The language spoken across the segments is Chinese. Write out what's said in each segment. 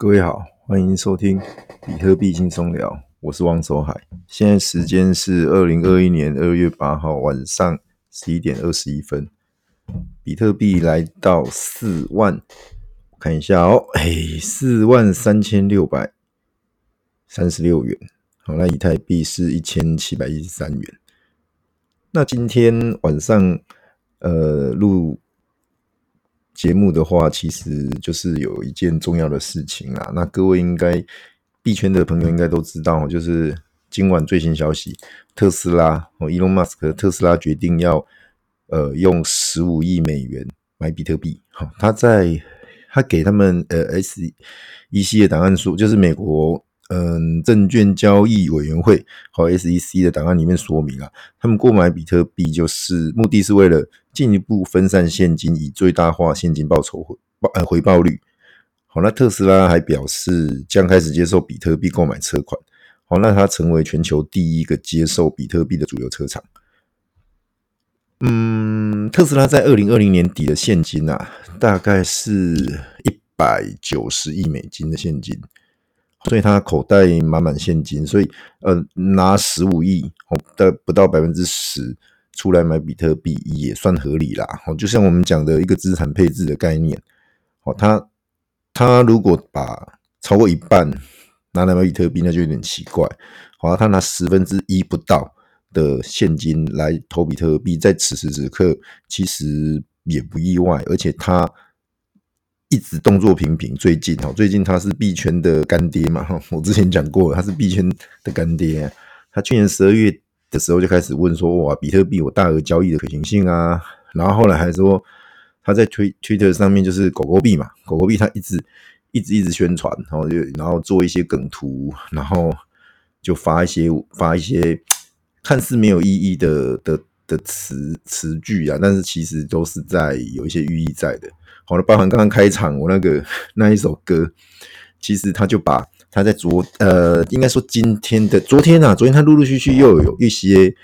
各位好，欢迎收听比特币轻松聊，我是王守海。现在时间是二零二一年二月八号晚上十一点二十一分，比特币来到四万，看一下哦，哎，四万三千六百三十六元。好，那以太币是一千七百一十三元。那今天晚上，呃，录。节目的话，其实就是有一件重要的事情啊。那各位应该币圈的朋友应该都知道，就是今晚最新消息，特斯拉哦，Elon Musk 特斯拉决定要呃用十五亿美元买比特币。好，他在他给他们呃 SEC 的档案说，就是美国。嗯，证券交易委员会和 SEC 的档案里面说明啊，他们购买比特币就是目的是为了进一步分散现金，以最大化现金报酬回报呃回报率。好，那特斯拉还表示将开始接受比特币购买车款。好，那它成为全球第一个接受比特币的主流车厂。嗯，特斯拉在二零二零年底的现金啊，大概是一百九十亿美金的现金。所以他口袋满满现金，所以呃拿十五亿哦的不到百分之十出来买比特币也算合理啦。哦，就像我们讲的一个资产配置的概念，哦，他他如果把超过一半拿来买比特币，那就有点奇怪。好，他拿十分之一不到的现金来投比特币，在此时此刻其实也不意外，而且他。一直动作频频，最近哈，最近他是币圈的干爹嘛，我之前讲过，他是币圈的干爹。他去年十二月的时候就开始问说，哇，比特币有大额交易的可行性啊，然后后来还说他在推推特上面就是狗狗币嘛，狗狗币他一直一直一直宣传，然后就然后做一些梗图，然后就发一些发一些看似没有意义的的的词词句啊，但是其实都是在有一些寓意在的。好了，包含刚刚开场我那个 那一首歌，其实他就把他在昨呃，应该说今天的昨天啊，昨天他陆陆续续又有一些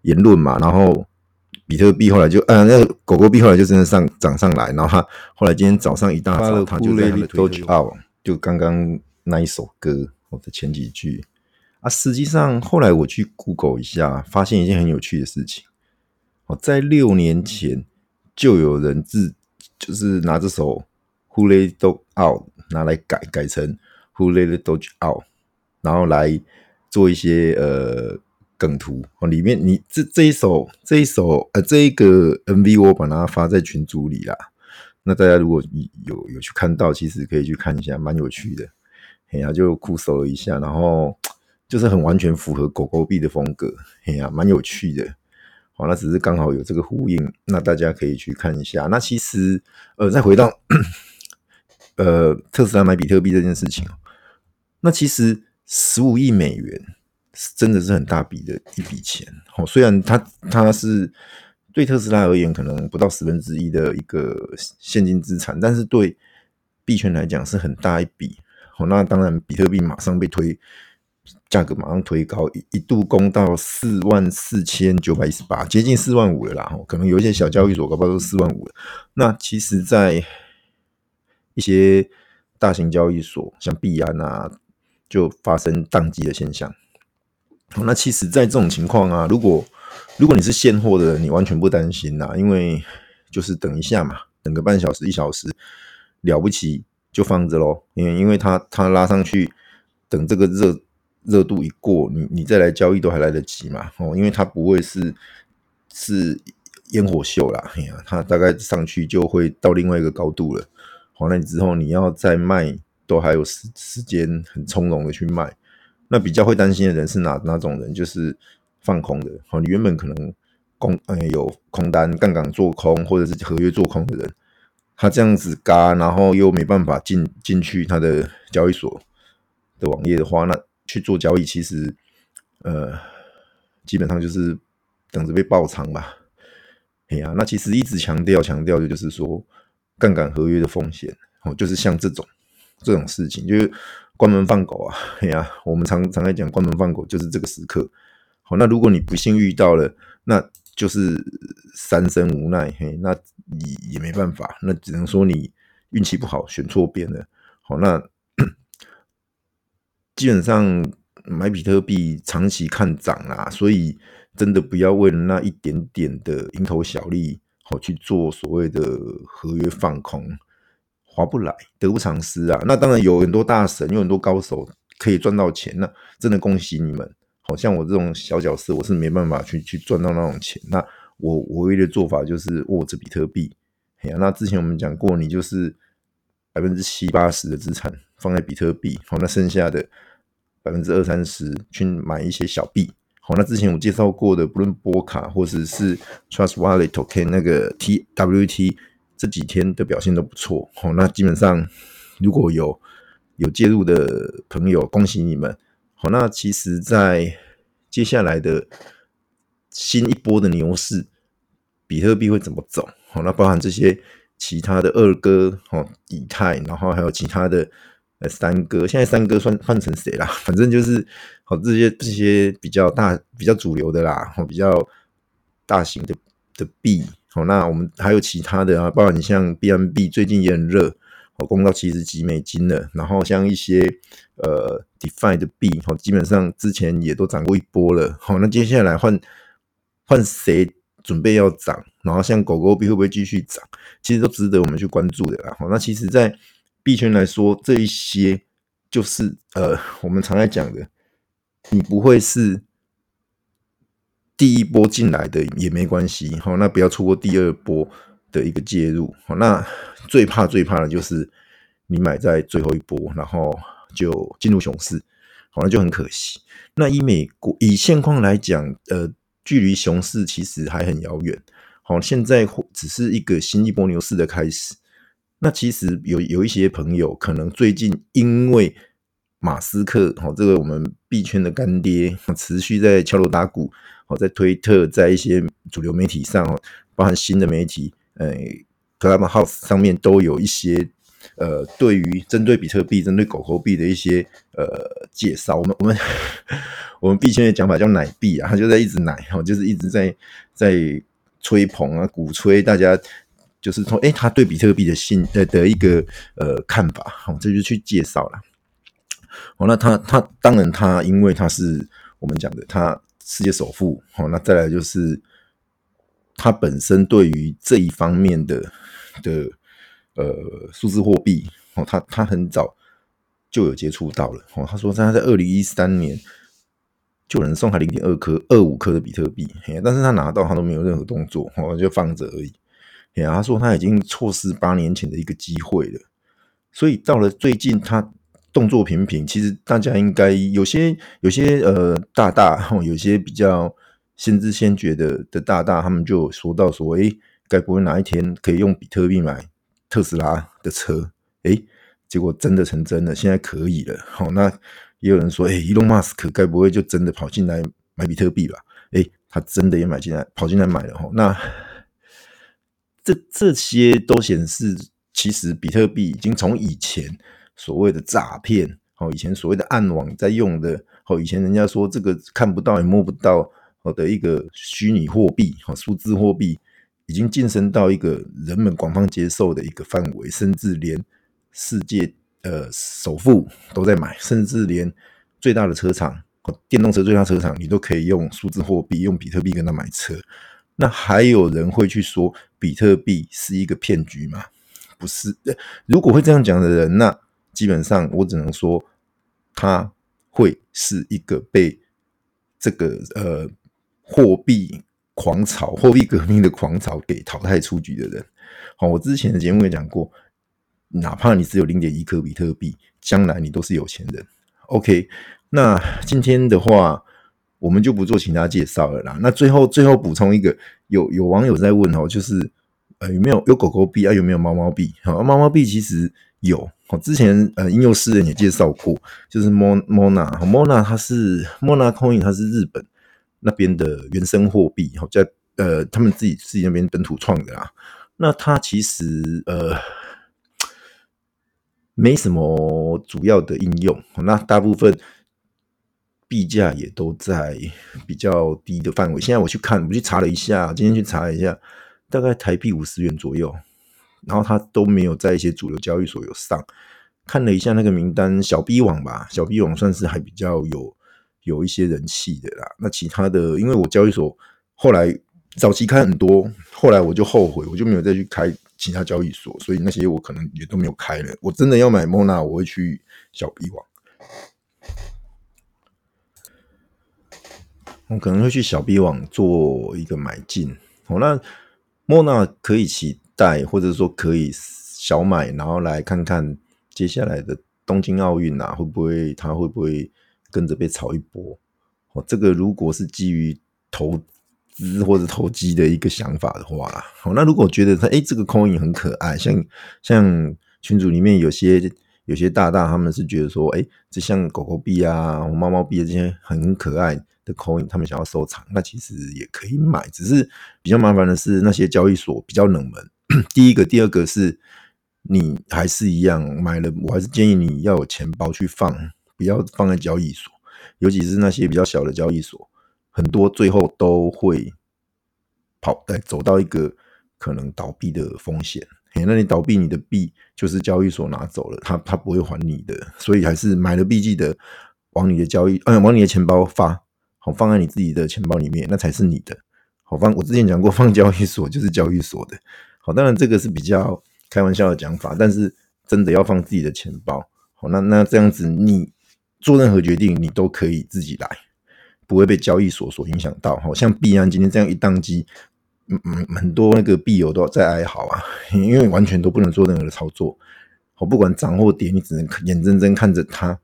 言论嘛，然后比特币后来就呃，那个狗狗币后来就真的上涨上来，然后他后来今天早上一大早他就在他的推特啊，就刚刚那一首歌我的前几句。啊，实际上后来我去 Google 一下，发现一件很有趣的事情，哦，在六年前就有人自就是拿这首 Who Let Dog Out，拿来改改成 Who Let the Dog Out，然后来做一些呃梗图哦。里面你这这一首这一首呃这一个 MV 我把它发在群组里啦。那大家如果有有去看到，其实可以去看一下，蛮有趣的。嘿呀，就酷搜了一下，然后就是很完全符合狗狗币的风格。嘿呀，蛮有趣的。好，那只是刚好有这个呼应，那大家可以去看一下。那其实，呃，再回到呃特斯拉买比特币这件事情，那其实十五亿美元真的是很大笔的一笔钱。哦，虽然它它是对特斯拉而言可能不到十分之一的一个现金资产，但是对币圈来讲是很大一笔。哦，那当然比特币马上被推。价格马上推高，一一度攻到四万四千九百一十八，接近四万五了啦。可能有一些小交易所搞不好都四万五了。那其实，在一些大型交易所，像币安啊，就发生宕机的现象。那其实，在这种情况啊，如果如果你是现货的人，你完全不担心啦，因为就是等一下嘛，等个半小时一小时，了不起就放着喽。因为因为它它拉上去，等这个热。热度一过，你你再来交易都还来得及嘛？哦，因为它不会是是烟火秀啦，哎呀，它大概上去就会到另外一个高度了。好，那你之后你要再卖，都还有时时间很从容的去卖。那比较会担心的人是哪哪种人？就是放空的。好，你原本可能空哎有空单杠杆做空，或者是合约做空的人，他这样子嘎，然后又没办法进进去他的交易所的网页的话，那。去做交易，其实，呃，基本上就是等着被爆仓吧。哎呀，那其实一直强调强调的就是说，杠杆合约的风险哦，就是像这种这种事情，就是关门放狗啊。哎呀，我们常常在讲关门放狗，就是这个时刻。好，那如果你不幸遇到了，那就是三生无奈。嘿，那你也没办法，那只能说你运气不好，选错边了。好，那。基本上买比特币长期看涨啦，所以真的不要为了那一点点的蝇头小利，好去做所谓的合约放空，划不来，得不偿失啊。那当然有很多大神，有很多高手可以赚到钱，那真的恭喜你们。好像我这种小角色，我是没办法去去赚到那种钱。那我唯一的做法就是握着比特币。那之前我们讲过，你就是百分之七八十的资产放在比特币，好，那剩下的百分之二三十去买一些小币。好，那之前我介绍过的，不论波卡或者是 Trust Wallet Token 那个 TWT 这几天的表现都不错。好，那基本上如果有有介入的朋友，恭喜你们。好，那其实，在接下来的新一波的牛市，比特币会怎么走？好，那包含这些其他的二哥，哦，以太，然后还有其他的呃三哥。现在三哥算换成谁啦？反正就是好这些这些比较大、比较主流的啦，哦，比较大型的的币。好，那我们还有其他的啊，包括你像 BNB 最近也很热，哦，攻到七十几美金了。然后像一些呃 DeFi 的币，哦，基本上之前也都涨过一波了。好，那接下来换换谁？准备要涨，然后像狗狗币会不会继续涨？其实都值得我们去关注的啦。好，那其实，在币圈来说，这一些就是呃，我们常在讲的，你不会是第一波进来的也没关系。好，那不要错过第二波的一个介入。好，那最怕最怕的就是你买在最后一波，然后就进入熊市，好，那就很可惜。那以美国以现况来讲，呃。距离熊市其实还很遥远，好，现在只是一个新一波牛市的开始。那其实有有一些朋友可能最近因为马斯克，好，这个我们币圈的干爹，持续在敲锣打鼓，好，在推特，在一些主流媒体上，包含新的媒体，呃，Clubhouse 上面都有一些。呃，对于针对比特币、针对狗狗币的一些呃介绍，我们我们 我们币圈的讲法叫奶币啊，他就在一直奶，哈，就是一直在在吹捧啊，鼓吹大家，就是说，哎，他对比特币的信呃的一个呃看法，好，这就去介绍了。好，那他他当然他因为他是我们讲的，他世界首富，好，那再来就是他本身对于这一方面的的。呃，数字货币哦，他他很早就有接触到了哦。他说他在二零一三年就有人送他零点二颗、二五颗的比特币，但是他拿到他都没有任何动作哦，就放着而已。他说他已经错失八年前的一个机会了，所以到了最近他动作频频。其实大家应该有些有些呃大大，有些比较先知先觉的的大大，他们就说到说，哎，该不会哪一天可以用比特币买？特斯拉的车，诶，结果真的成真了，现在可以了。好，那也有人说，诶，Elon Musk 该不会就真的跑进来买比特币吧？诶，他真的也买进来，跑进来买了。哈，那这这些都显示，其实比特币已经从以前所谓的诈骗，哦，以前所谓的暗网在用的，哦，以前人家说这个看不到也摸不到，哦的一个虚拟货币，哦，数字货币。已经晋升到一个人们广泛接受的一个范围，甚至连世界呃首富都在买，甚至连最大的车厂，电动车最大车厂，你都可以用数字货币，用比特币跟他买车。那还有人会去说比特币是一个骗局吗？不是。如果会这样讲的人，那基本上我只能说，他会是一个被这个呃货币。狂潮，货币革命的狂潮给淘汰出局的人。好，我之前的节目也讲过，哪怕你只有零点一克比特币，将来你都是有钱人。OK，那今天的话，我们就不做其他介绍了啦。那最后最后补充一个，有有网友在问哦，就是呃有没有有狗狗币啊，有没有猫猫币？好，猫猫币其实有。好，之前呃吟游诗人也介绍过，就是 Mona，Mona 它是 Mona Coin，它是日本。那边的原生货币，好在呃，他们自己自己那边本土创的啦。那它其实呃没什么主要的应用，那大部分币价也都在比较低的范围。现在我去看，我去查了一下，今天去查了一下，大概台币五十元左右。然后它都没有在一些主流交易所有上。看了一下那个名单，小 B 网吧，小 B 网算是还比较有有一些人气的啦。那其他的，因为我交易所后来早期开很多，后来我就后悔，我就没有再去开其他交易所，所以那些我可能也都没有开了。我真的要买 Mona，我会去小 B 网，我可能会去小 B 网做一个买进。好，那 Mona 可以期待，或者说可以小买，然后来看看。接下来的东京奥运啊，会不会他会不会跟着被炒一波？哦，这个如果是基于投资或者投机的一个想法的话，好，那如果觉得他哎这个 coin 很可爱，像像群组里面有些有些大大他们是觉得说，诶这像狗狗币啊、猫猫币这些很可爱的 coin，他们想要收藏，那其实也可以买，只是比较麻烦的是那些交易所比较冷门。第一个，第二个是。你还是一样买了，我还是建议你要有钱包去放，不要放在交易所，尤其是那些比较小的交易所，很多最后都会跑，哎，走到一个可能倒闭的风险。嘿，那你倒闭，你的币就是交易所拿走了，他他不会还你的，所以还是买了币记得往你的交易，嗯，往你的钱包发，好，放在你自己的钱包里面，那才是你的。好，放我之前讲过，放交易所就是交易所的。好，当然这个是比较。开玩笑的讲法，但是真的要放自己的钱包。好，那那这样子，你做任何决定，你都可以自己来，不会被交易所所影响到。好像币安今天这样一宕机，嗯嗯，很多那个币友都在哀嚎啊，因为完全都不能做任何的操作。好，不管涨或跌，你只能眼睁睁看着它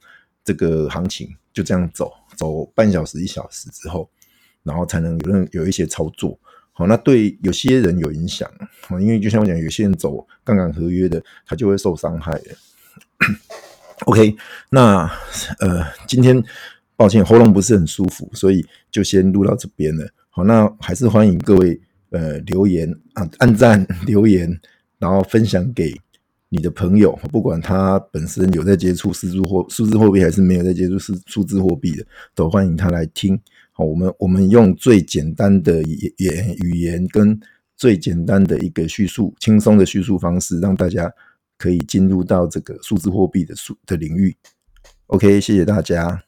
这个行情就这样走，走半小时一小时之后，然后才能有任有一些操作。好，那对有些人有影响，因为就像我讲，有些人走杠杆合约的，他就会受伤害的。OK，那呃，今天抱歉喉咙不是很舒服，所以就先录到这边了。好，那还是欢迎各位呃留言啊，按赞 留言，然后分享给你的朋友，不管他本身有在接触数字货数字货币，还是没有在接触数数字货币的，都欢迎他来听。好，我们我们用最简单的语言语言跟最简单的一个叙述，轻松的叙述方式，让大家可以进入到这个数字货币的数的领域。OK，谢谢大家。